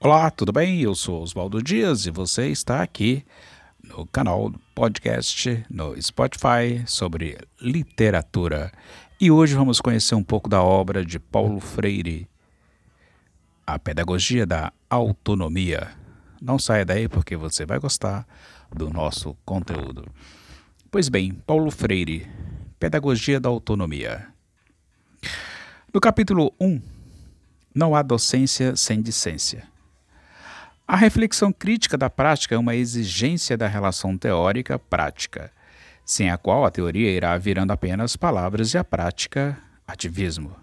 Olá, tudo bem? Eu sou Oswaldo Dias e você está aqui no canal podcast no Spotify sobre literatura. E hoje vamos conhecer um pouco da obra de Paulo Freire, A Pedagogia da Autonomia. Não saia daí porque você vai gostar do nosso conteúdo. Pois bem, Paulo Freire, Pedagogia da Autonomia. No capítulo 1, não há docência sem discência. A reflexão crítica da prática é uma exigência da relação teórica-prática, sem a qual a teoria irá virando apenas palavras e a prática ativismo.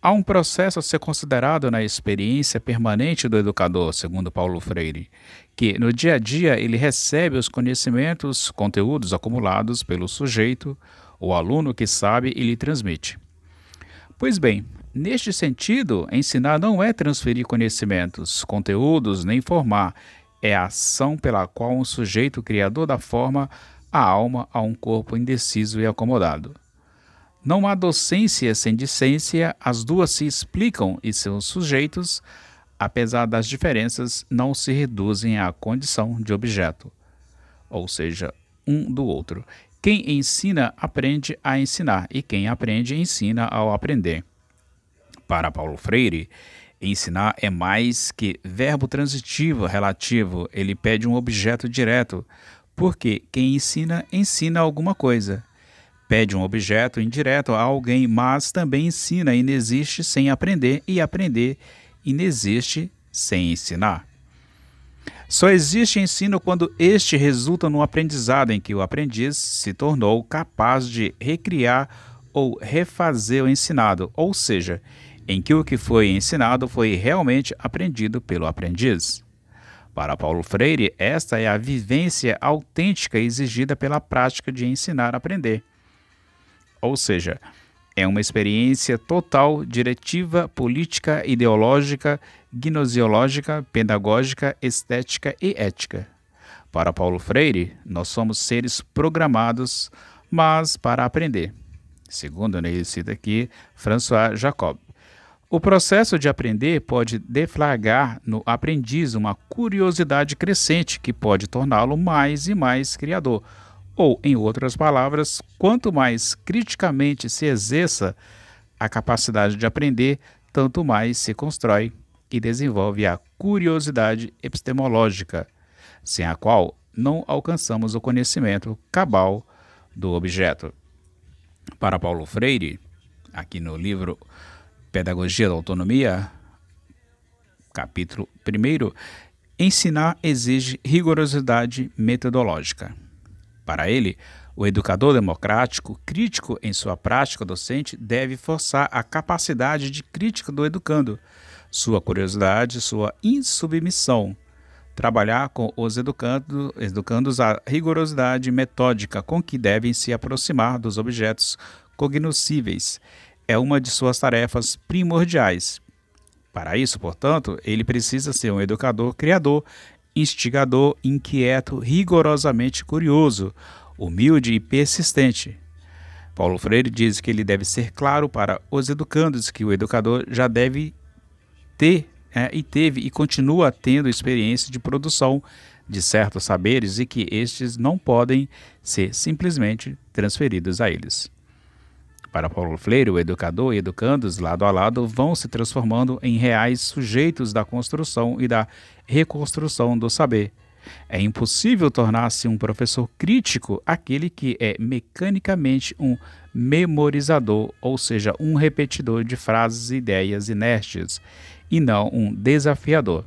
Há um processo a ser considerado na experiência permanente do educador, segundo Paulo Freire, que no dia a dia ele recebe os conhecimentos, conteúdos acumulados pelo sujeito, o aluno que sabe e lhe transmite. Pois bem, neste sentido, ensinar não é transferir conhecimentos, conteúdos, nem formar, é a ação pela qual um sujeito criador da forma a alma a um corpo indeciso e acomodado. Não há docência sem discência, as duas se explicam e seus sujeitos, apesar das diferenças, não se reduzem à condição de objeto, ou seja, um do outro. Quem ensina aprende a ensinar, e quem aprende ensina ao aprender. Para Paulo Freire, ensinar é mais que verbo transitivo relativo, ele pede um objeto direto, porque quem ensina, ensina alguma coisa. Pede um objeto indireto a alguém, mas também ensina inexiste sem aprender e aprender inexiste sem ensinar. Só existe ensino quando este resulta no aprendizado em que o aprendiz se tornou capaz de recriar ou refazer o ensinado, ou seja, em que o que foi ensinado foi realmente aprendido pelo aprendiz. Para Paulo Freire, esta é a vivência autêntica exigida pela prática de ensinar a aprender. Ou seja, é uma experiência total, diretiva, política, ideológica, gnosiológica, pedagógica, estética e ética. Para Paulo Freire, nós somos seres programados, mas para aprender. Segundo ele cita aqui François Jacob. O processo de aprender pode deflagrar no aprendiz uma curiosidade crescente que pode torná-lo mais e mais criador, ou, em outras palavras, quanto mais criticamente se exerça a capacidade de aprender, tanto mais se constrói e desenvolve a curiosidade epistemológica, sem a qual não alcançamos o conhecimento cabal do objeto. Para Paulo Freire, aqui no livro Pedagogia da Autonomia, capítulo 1, ensinar exige rigorosidade metodológica. Para ele, o educador democrático, crítico em sua prática docente, deve forçar a capacidade de crítica do educando, sua curiosidade, sua insubmissão. Trabalhar com os educando, educandos a rigorosidade metódica com que devem se aproximar dos objetos cognoscíveis é uma de suas tarefas primordiais. Para isso, portanto, ele precisa ser um educador criador instigador, inquieto, rigorosamente curioso, humilde e persistente. Paulo Freire diz que ele deve ser claro para os educandos que o educador já deve ter é, e teve e continua tendo experiência de produção de certos saberes e que estes não podem ser simplesmente transferidos a eles. Para Paulo Freire, o educador e educandos, lado a lado, vão se transformando em reais sujeitos da construção e da reconstrução do saber. É impossível tornar-se um professor crítico aquele que é mecanicamente um memorizador, ou seja, um repetidor de frases e ideias inertes, e não um desafiador.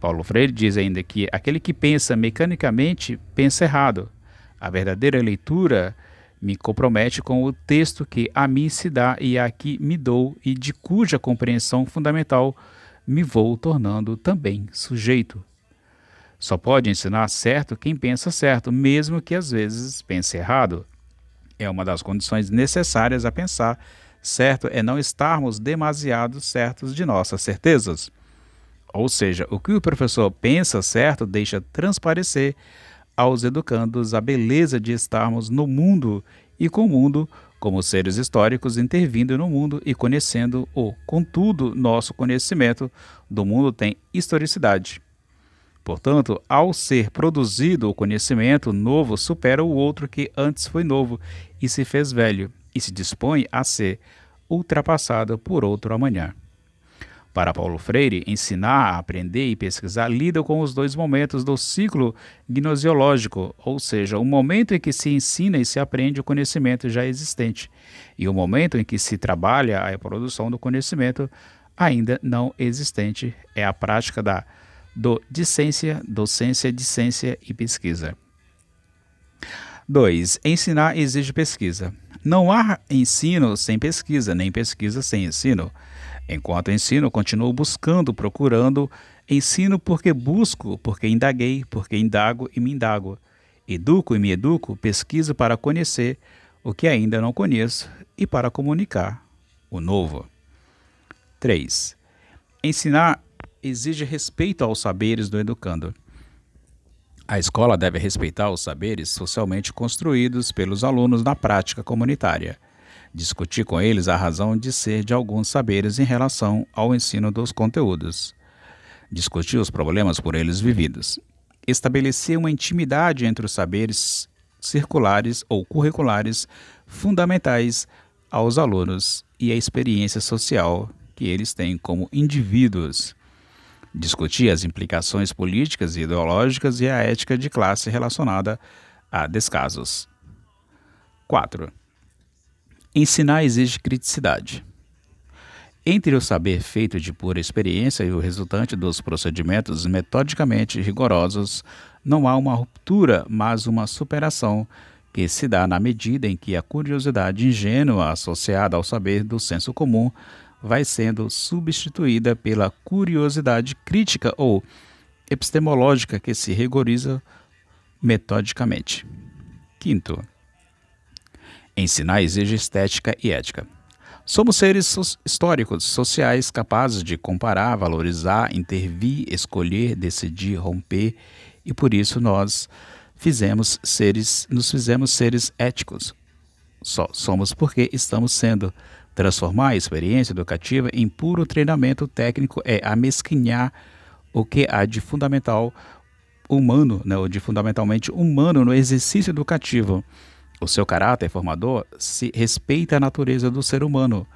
Paulo Freire diz ainda que aquele que pensa mecanicamente pensa errado. A verdadeira leitura me compromete com o texto que a mim se dá e a que me dou e de cuja compreensão fundamental me vou tornando também sujeito. Só pode ensinar certo quem pensa certo, mesmo que às vezes pense errado. É uma das condições necessárias a pensar certo é não estarmos demasiado certos de nossas certezas. Ou seja, o que o professor pensa certo deixa transparecer aos educandos a beleza de estarmos no mundo e com o mundo como seres históricos intervindo no mundo e conhecendo-o. Contudo, nosso conhecimento do mundo tem historicidade. Portanto, ao ser produzido o conhecimento novo supera o outro que antes foi novo e se fez velho, e se dispõe a ser ultrapassado por outro amanhã. Para Paulo Freire, ensinar, aprender e pesquisar lida com os dois momentos do ciclo gnosiológico, ou seja, o momento em que se ensina e se aprende o conhecimento já existente, e o momento em que se trabalha a reprodução do conhecimento ainda não existente, é a prática da do discência, docência, discência e pesquisa. 2. Ensinar exige pesquisa. Não há ensino sem pesquisa, nem pesquisa sem ensino. Enquanto ensino, continuo buscando, procurando. Ensino porque busco, porque indaguei, porque indago e me indago. Educo e me educo, pesquiso para conhecer o que ainda não conheço e para comunicar o novo. 3. Ensinar exige respeito aos saberes do educando. A escola deve respeitar os saberes socialmente construídos pelos alunos na prática comunitária. Discutir com eles a razão de ser de alguns saberes em relação ao ensino dos conteúdos. Discutir os problemas por eles vividos. Estabelecer uma intimidade entre os saberes circulares ou curriculares fundamentais aos alunos e a experiência social que eles têm como indivíduos discutir as implicações políticas e ideológicas e a ética de classe relacionada a descasos. 4. Ensinar exige criticidade. Entre o saber feito de pura experiência e o resultante dos procedimentos metodicamente rigorosos, não há uma ruptura, mas uma superação que se dá na medida em que a curiosidade ingênua associada ao saber do senso comum vai sendo substituída pela curiosidade crítica ou epistemológica que se rigoriza metodicamente. Quinto, ensinar exige estética e ética. Somos seres históricos, sociais, capazes de comparar, valorizar, intervir, escolher, decidir, romper, e por isso nós fizemos seres, nos fizemos seres éticos. Só somos porque estamos sendo Transformar a experiência educativa em puro treinamento técnico é amesquinhar o que há de fundamental humano, né, ou de fundamentalmente humano no exercício educativo. O seu caráter formador se respeita a natureza do ser humano.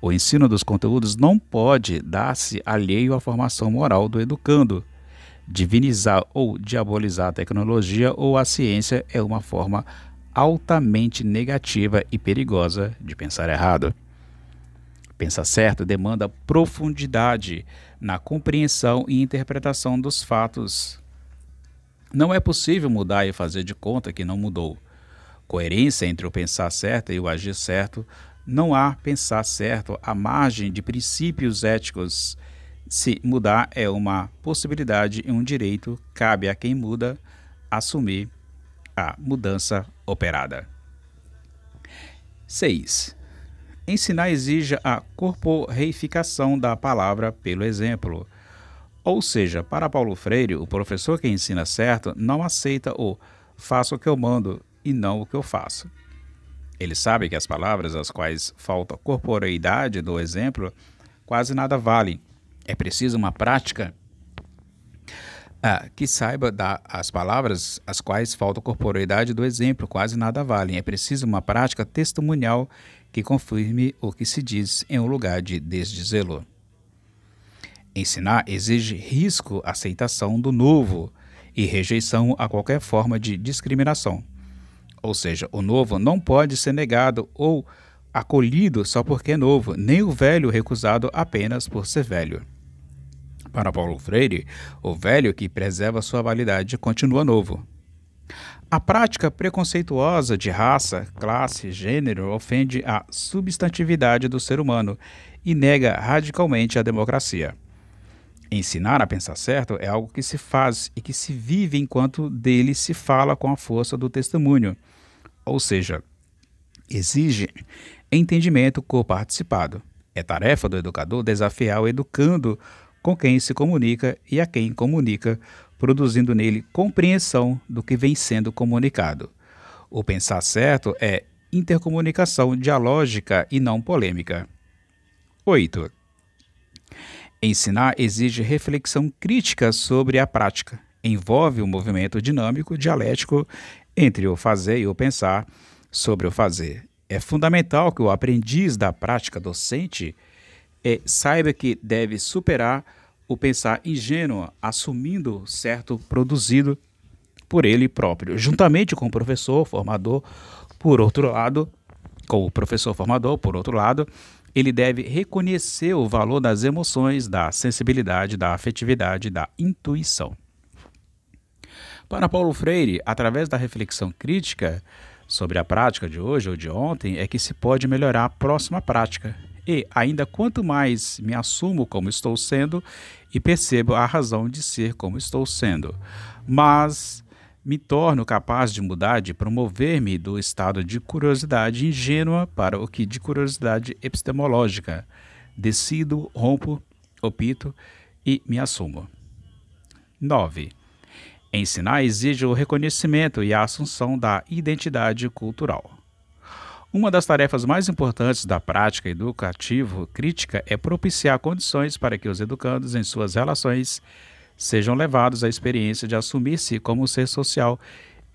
O ensino dos conteúdos não pode dar-se alheio à formação moral do educando. Divinizar ou diabolizar a tecnologia ou a ciência é uma forma altamente negativa e perigosa de pensar errado. Pensar certo demanda profundidade na compreensão e interpretação dos fatos. Não é possível mudar e fazer de conta que não mudou. Coerência entre o pensar certo e o agir certo. Não há pensar certo à margem de princípios éticos. Se mudar é uma possibilidade e um direito, cabe a quem muda assumir a mudança operada. 6. Ensinar exige a corporeificação da palavra pelo exemplo. Ou seja, para Paulo Freire, o professor que ensina certo não aceita o faço o que eu mando e não o que eu faço. Ele sabe que as palavras às quais falta corporeidade do exemplo quase nada valem. É preciso uma prática ah, que saiba dar as palavras às quais falta corporeidade do exemplo quase nada valem. É preciso uma prática testemunhal que confirme o que se diz em um lugar de desdizê-lo. Ensinar exige risco, aceitação do novo e rejeição a qualquer forma de discriminação. Ou seja, o novo não pode ser negado ou acolhido só porque é novo, nem o velho recusado apenas por ser velho. Para Paulo Freire, o velho que preserva sua validade continua novo. A prática preconceituosa de raça, classe, gênero ofende a substantividade do ser humano e nega radicalmente a democracia. Ensinar a pensar certo é algo que se faz e que se vive enquanto dele se fala com a força do testemunho, ou seja, exige entendimento co-participado. É tarefa do educador desafiar o educando com quem se comunica e a quem comunica produzindo nele compreensão do que vem sendo comunicado. O pensar certo é intercomunicação dialógica e não polêmica. 8. Ensinar exige reflexão crítica sobre a prática. Envolve um movimento dinâmico, dialético entre o fazer e o pensar sobre o fazer. É fundamental que o aprendiz da prática docente é, saiba que deve superar o pensar ingênuo, assumindo certo produzido por ele próprio, juntamente com o professor formador, por outro lado, com o professor formador, por outro lado, ele deve reconhecer o valor das emoções, da sensibilidade, da afetividade, da intuição. Para Paulo Freire, através da reflexão crítica sobre a prática de hoje ou de ontem, é que se pode melhorar a próxima prática. E, ainda quanto mais me assumo como estou sendo e percebo a razão de ser como estou sendo, mas me torno capaz de mudar, de promover-me do estado de curiosidade ingênua para o que de curiosidade epistemológica. Decido, rompo, opito e me assumo. 9. Ensinar exige o reconhecimento e a assunção da identidade cultural. Uma das tarefas mais importantes da prática educativo crítica é propiciar condições para que os educandos, em suas relações, sejam levados à experiência de assumir-se como ser social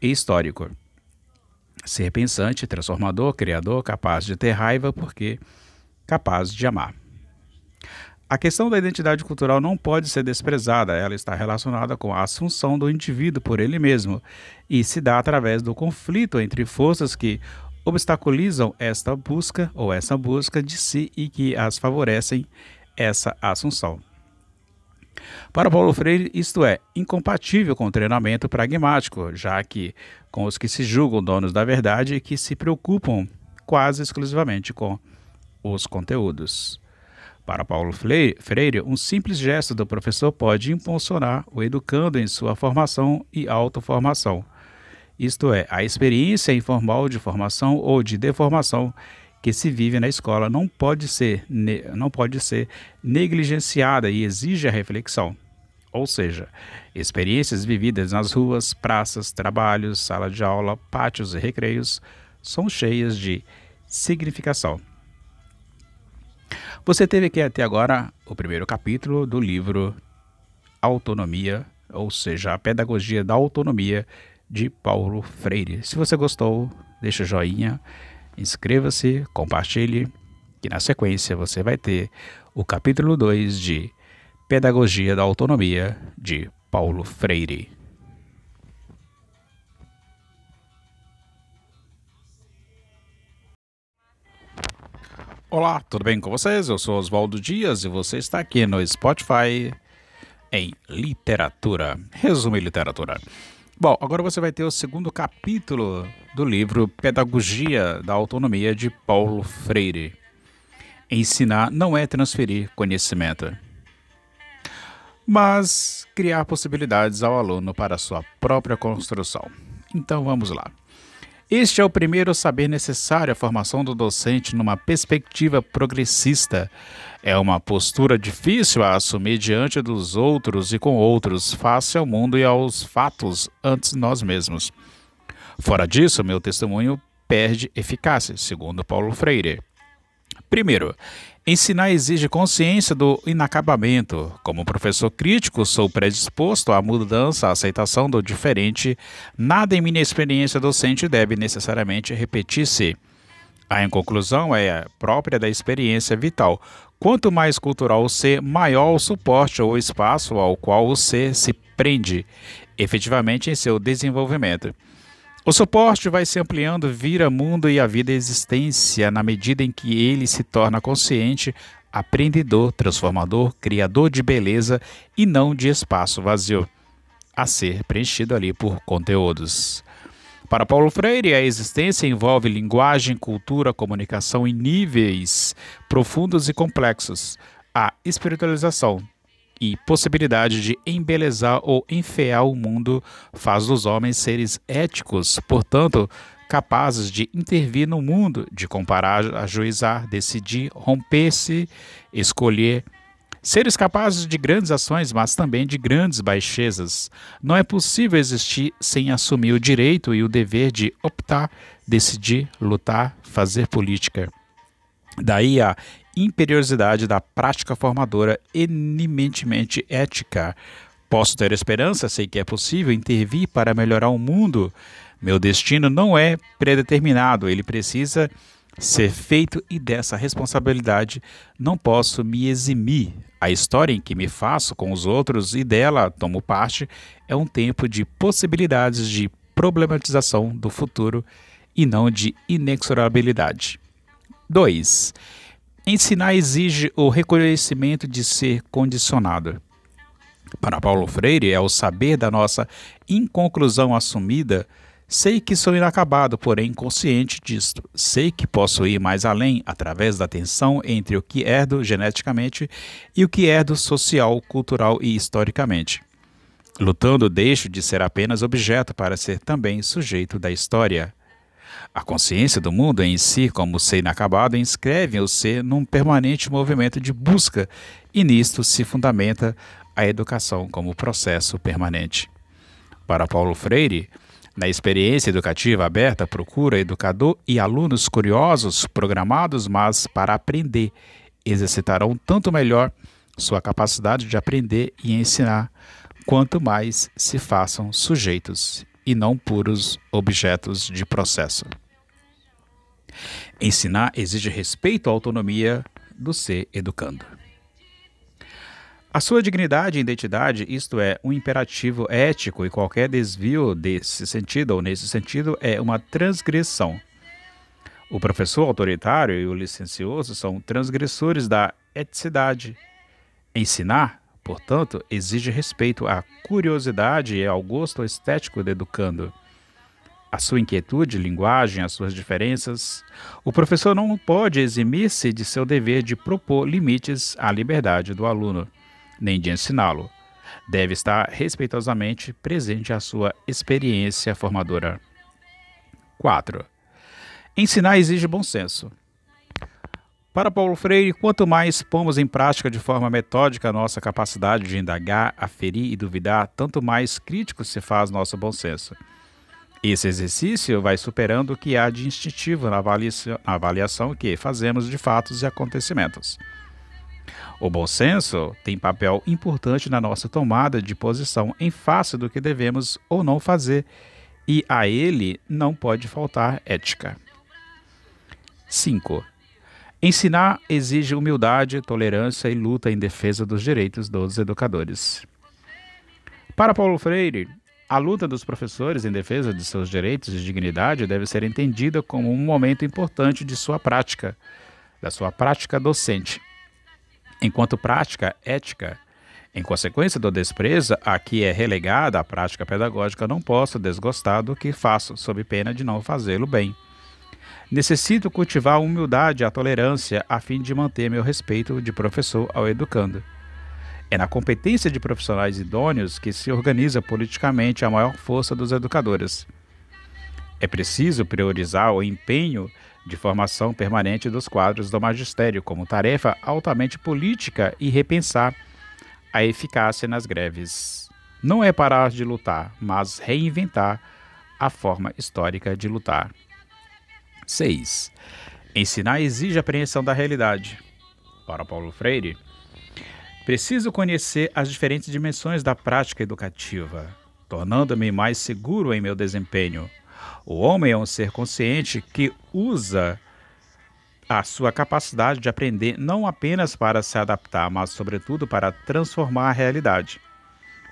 e histórico. Ser pensante, transformador, criador, capaz de ter raiva porque capaz de amar. A questão da identidade cultural não pode ser desprezada, ela está relacionada com a assunção do indivíduo por ele mesmo e se dá através do conflito entre forças que obstaculizam esta busca ou essa busca de si e que as favorecem essa assunção. Para Paulo Freire, isto é incompatível com o treinamento pragmático, já que com os que se julgam donos da verdade e que se preocupam quase exclusivamente com os conteúdos. Para Paulo Freire, um simples gesto do professor pode impulsionar o educando em sua formação e autoformação. Isto é, a experiência informal de formação ou de deformação que se vive na escola não pode ser, não pode ser negligenciada e exige a reflexão. Ou seja, experiências vividas nas ruas, praças, trabalhos, sala de aula, pátios e recreios são cheias de significação. Você teve aqui até agora o primeiro capítulo do livro Autonomia, ou seja, a Pedagogia da Autonomia de Paulo Freire. Se você gostou, deixa joinha, inscreva-se, compartilhe, que na sequência você vai ter o capítulo 2 de Pedagogia da Autonomia de Paulo Freire. Olá, tudo bem com vocês? Eu sou Oswaldo Dias e você está aqui no Spotify em Literatura. Resumo Literatura. Bom, agora você vai ter o segundo capítulo do livro Pedagogia da Autonomia de Paulo Freire. Ensinar não é transferir conhecimento, mas criar possibilidades ao aluno para sua própria construção. Então vamos lá. Este é o primeiro saber necessário à formação do docente numa perspectiva progressista. É uma postura difícil a assumir diante dos outros e com outros, face ao mundo e aos fatos antes nós mesmos. Fora disso, meu testemunho perde eficácia, segundo Paulo Freire. Primeiro, ensinar exige consciência do inacabamento. Como professor crítico, sou predisposto à mudança, à aceitação do diferente. Nada em minha experiência docente deve necessariamente repetir-se. A conclusão é própria da experiência vital. Quanto mais cultural o ser, maior o suporte ou espaço ao qual o ser se prende, efetivamente em seu desenvolvimento. O suporte vai se ampliando, vira mundo e a vida existência na medida em que ele se torna consciente, aprendedor, transformador, criador de beleza e não de espaço vazio, a ser preenchido ali por conteúdos. Para Paulo Freire, a existência envolve linguagem, cultura, comunicação em níveis profundos e complexos. A espiritualização, e possibilidade de embelezar ou enfear o mundo faz dos homens seres éticos, portanto, capazes de intervir no mundo, de comparar, ajuizar, decidir, romper-se, escolher. Seres capazes de grandes ações, mas também de grandes baixezas. Não é possível existir sem assumir o direito e o dever de optar, decidir, lutar, fazer política. Daí a imperiosidade da prática formadora eminentemente ética. Posso ter esperança, sei que é possível intervir para melhorar o mundo. Meu destino não é predeterminado, ele precisa ser feito e dessa responsabilidade não posso me eximir. A história em que me faço com os outros e dela tomo parte é um tempo de possibilidades de problematização do futuro e não de inexorabilidade. 2. Ensinar exige o reconhecimento de ser condicionado. Para Paulo Freire, é o saber da nossa inconclusão assumida Sei que sou inacabado, porém consciente disto. Sei que posso ir mais além através da tensão entre o que herdo geneticamente e o que herdo social, cultural e historicamente. Lutando, deixo de ser apenas objeto para ser também sujeito da história. A consciência do mundo em si, como ser inacabado, inscreve o ser num permanente movimento de busca, e nisto se fundamenta a educação como processo permanente. Para Paulo Freire, na experiência educativa aberta, procura educador e alunos curiosos, programados, mas para aprender, exercitarão tanto melhor sua capacidade de aprender e ensinar, quanto mais se façam sujeitos e não puros objetos de processo. Ensinar exige respeito à autonomia do ser educando. A sua dignidade e identidade, isto é, um imperativo ético, e qualquer desvio desse sentido ou nesse sentido é uma transgressão. O professor autoritário e o licencioso são transgressores da eticidade. Ensinar, portanto, exige respeito à curiosidade e ao gosto estético do educando. A sua inquietude, linguagem, as suas diferenças. O professor não pode eximir-se de seu dever de propor limites à liberdade do aluno nem de ensiná-lo. Deve estar respeitosamente presente a sua experiência formadora. 4. Ensinar exige bom senso. Para Paulo Freire, quanto mais pomos em prática de forma metódica a nossa capacidade de indagar, aferir e duvidar, tanto mais crítico se faz nosso bom senso. Esse exercício vai superando o que há de instintivo na avaliação que fazemos de fatos e acontecimentos. O bom senso tem papel importante na nossa tomada de posição em face do que devemos ou não fazer, e a ele não pode faltar ética. 5. Ensinar exige humildade, tolerância e luta em defesa dos direitos dos educadores. Para Paulo Freire, a luta dos professores em defesa de seus direitos e dignidade deve ser entendida como um momento importante de sua prática, da sua prática docente enquanto prática ética. Em consequência do desprezo a que é relegada a prática pedagógica, não posso desgostar do que faço, sob pena de não fazê-lo bem. Necessito cultivar a humildade e a tolerância a fim de manter meu respeito de professor ao educando. É na competência de profissionais idôneos que se organiza politicamente a maior força dos educadores. É preciso priorizar o empenho de formação permanente dos quadros do magistério como tarefa altamente política e repensar a eficácia nas greves. Não é parar de lutar, mas reinventar a forma histórica de lutar. 6. Ensinar exige apreensão da realidade. Para Paulo Freire, preciso conhecer as diferentes dimensões da prática educativa, tornando-me mais seguro em meu desempenho o homem é um ser consciente que usa a sua capacidade de aprender não apenas para se adaptar, mas sobretudo para transformar a realidade.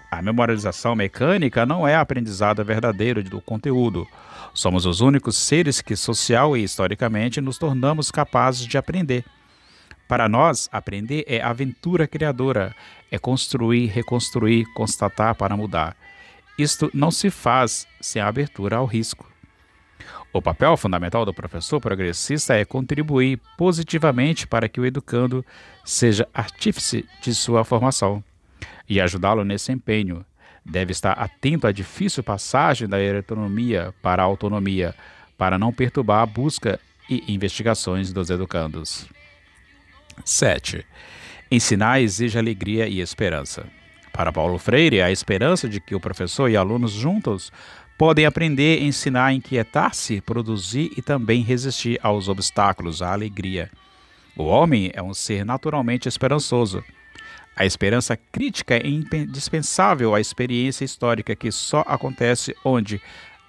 A memorialização mecânica não é aprendizado verdadeiro do conteúdo. Somos os únicos seres que, social e historicamente, nos tornamos capazes de aprender. Para nós, aprender é aventura criadora, é construir, reconstruir, constatar para mudar. Isto não se faz sem a abertura ao risco. O papel fundamental do professor progressista é contribuir positivamente para que o educando seja artífice de sua formação e ajudá-lo nesse empenho. Deve estar atento à difícil passagem da heteronomia para a autonomia, para não perturbar a busca e investigações dos educandos. 7. Ensinar exige alegria e esperança. Para Paulo Freire, a esperança de que o professor e alunos juntos podem aprender, ensinar inquietar-se, produzir e também resistir aos obstáculos, à alegria. O homem é um ser naturalmente esperançoso. A esperança crítica é indispensável à experiência histórica que só acontece onde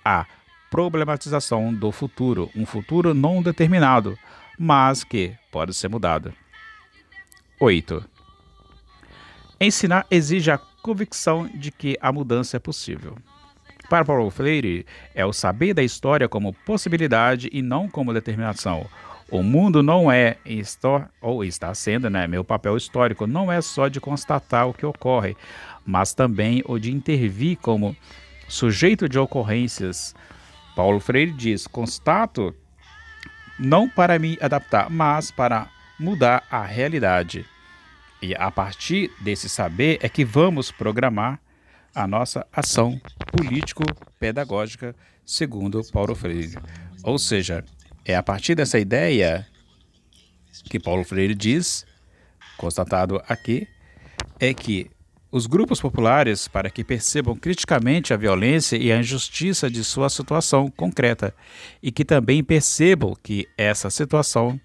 há problematização do futuro, um futuro não determinado, mas que pode ser mudado. 8. Ensinar exige a convicção de que a mudança é possível. Para Paulo Freire, é o saber da história como possibilidade e não como determinação. O mundo não é, ou está sendo, né, meu papel histórico, não é só de constatar o que ocorre, mas também o de intervir como sujeito de ocorrências. Paulo Freire diz: constato não para me adaptar, mas para mudar a realidade. E a partir desse saber é que vamos programar a nossa ação político-pedagógica, segundo Paulo Freire. Ou seja, é a partir dessa ideia que Paulo Freire diz, constatado aqui, é que os grupos populares, para que percebam criticamente a violência e a injustiça de sua situação concreta, e que também percebam que essa situação,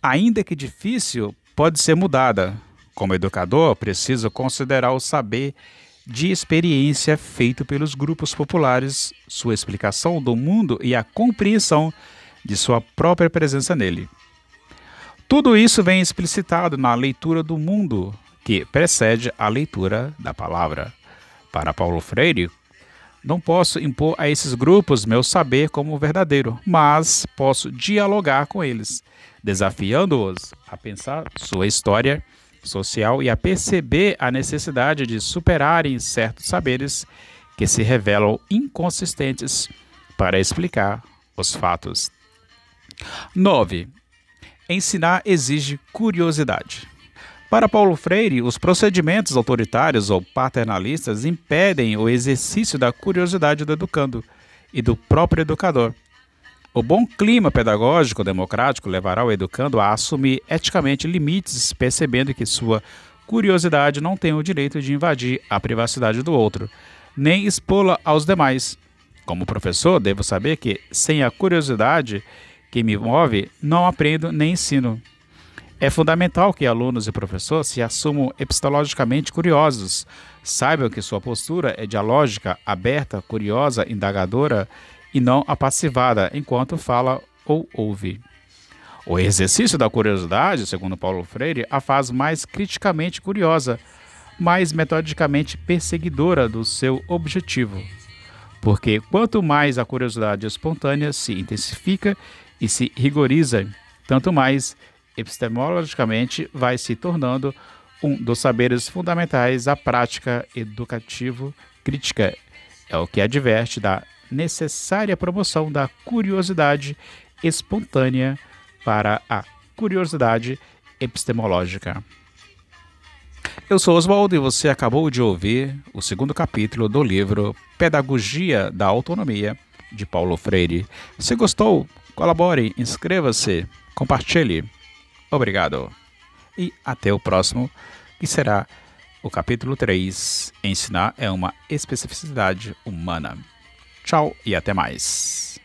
ainda que difícil, pode ser mudada. Como educador, preciso considerar o saber de experiência feito pelos grupos populares, sua explicação do mundo e a compreensão de sua própria presença nele. Tudo isso vem explicitado na leitura do mundo que precede a leitura da palavra. Para Paulo Freire, não posso impor a esses grupos meu saber como verdadeiro, mas posso dialogar com eles, desafiando-os a pensar sua história social e a perceber a necessidade de superarem certos saberes que se revelam inconsistentes para explicar os fatos. 9. Ensinar exige curiosidade. Para Paulo Freire, os procedimentos autoritários ou paternalistas impedem o exercício da curiosidade do educando e do próprio educador. O bom clima pedagógico democrático levará o educando a assumir eticamente limites, percebendo que sua curiosidade não tem o direito de invadir a privacidade do outro, nem expô-la aos demais. Como professor, devo saber que, sem a curiosidade que me move, não aprendo nem ensino. É fundamental que alunos e professores se assumam epistemologicamente curiosos, saibam que sua postura é dialógica, aberta, curiosa, indagadora e não apassivada enquanto fala ou ouve. O exercício da curiosidade, segundo Paulo Freire, a faz mais criticamente curiosa, mais metodicamente perseguidora do seu objetivo. Porque quanto mais a curiosidade espontânea se intensifica e se rigoriza, tanto mais epistemologicamente vai se tornando um dos saberes fundamentais à prática educativo crítica. É o que adverte da necessária promoção da curiosidade espontânea para a curiosidade epistemológica. Eu sou Oswaldo e você acabou de ouvir o segundo capítulo do livro Pedagogia da Autonomia, de Paulo Freire. Se gostou, colabore, inscreva-se, compartilhe. Obrigado. E até o próximo, que será o capítulo 3: Ensinar é uma especificidade humana. Tchau e até mais.